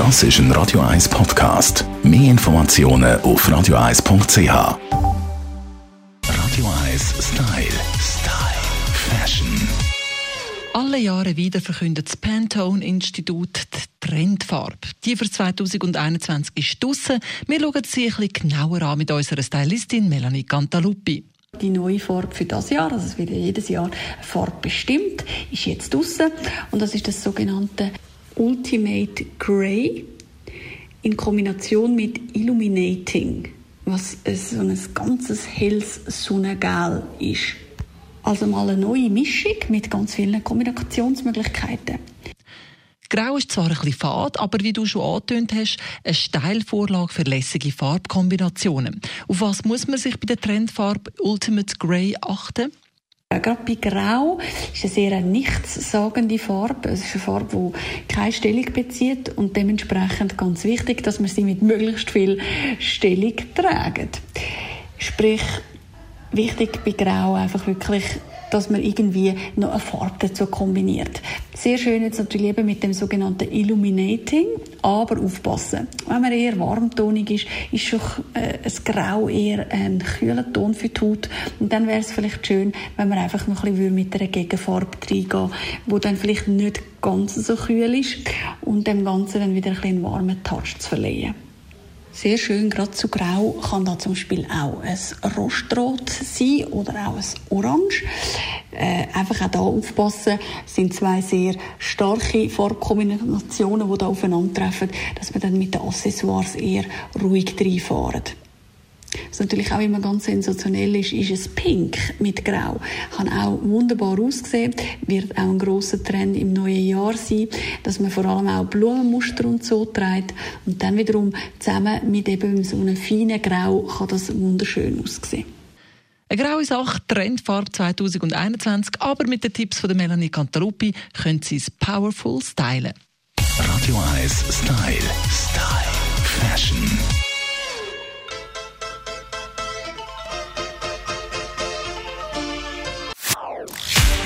Das ist ein Radio 1 Podcast. Mehr Informationen auf radio1.ch. Radio 1 Style. Style. Fashion. Alle Jahre wieder verkündet das Pantone-Institut die Trendfarbe. Die für 2021 ist draussen. Wir schauen sie ein bisschen genauer an mit unserer Stylistin Melanie Cantaluppi. Die neue Farbe für das Jahr, also es wird jedes Jahr eine Farbe bestimmt, ist jetzt draussen. Und das ist das sogenannte Ultimate Grey in Kombination mit Illuminating, was so ein ganzes helles Sonnengel ist. Also mal eine neue Mischung mit ganz vielen Kombinationsmöglichkeiten. Grau ist zwar ein bisschen fad, aber wie du schon angetönt hast, eine Steilvorlage für lässige Farbkombinationen. Auf was muss man sich bei der Trendfarbe Ultimate Grey achten? Gerade bei Grau ist eine sehr nichtssagende Farbe. Es ist eine Farbe, die keine Stellung bezieht und dementsprechend ganz wichtig, dass man sie mit möglichst viel Stellung trägt. Sprich, wichtig bei Grau einfach wirklich dass man irgendwie noch eine Farbe dazu kombiniert. Sehr schön jetzt natürlich eben mit dem sogenannten Illuminating, aber aufpassen. Wenn man eher warmtonig ist, ist schon äh, ein Grau eher ein kühler Ton für die Haut und dann wäre es vielleicht schön, wenn man einfach noch ein bisschen mit einer Gegenfarbe reingehen wo dann vielleicht nicht ganz so kühl ist und dem Ganzen dann wieder ein bisschen einen warmen Touch zu verleihen. Sehr schön, gerade zu grau kann da zum Beispiel auch ein Rostrot sein oder auch ein Orange. Äh, einfach auch da aufpassen, es sind zwei sehr starke Farbkombinationen, die da aufeinandertreffen, dass man dann mit den Accessoires eher ruhig reinfahren. Was natürlich auch immer ganz sensationell ist, ist es Pink mit Grau. Kann auch wunderbar aussehen. Wird auch ein grosser Trend im neuen Jahr sein, dass man vor allem auch Blumenmuster und so trägt. Und dann wiederum zusammen mit eben so einem feinen Grau kann das wunderschön aussehen. Eine graue Sache, Trendfarbe 2021, aber mit den Tipps von der Melanie Cantaruppi können Sie es powerful stylen. Radio 1 Style. Style. Fashion.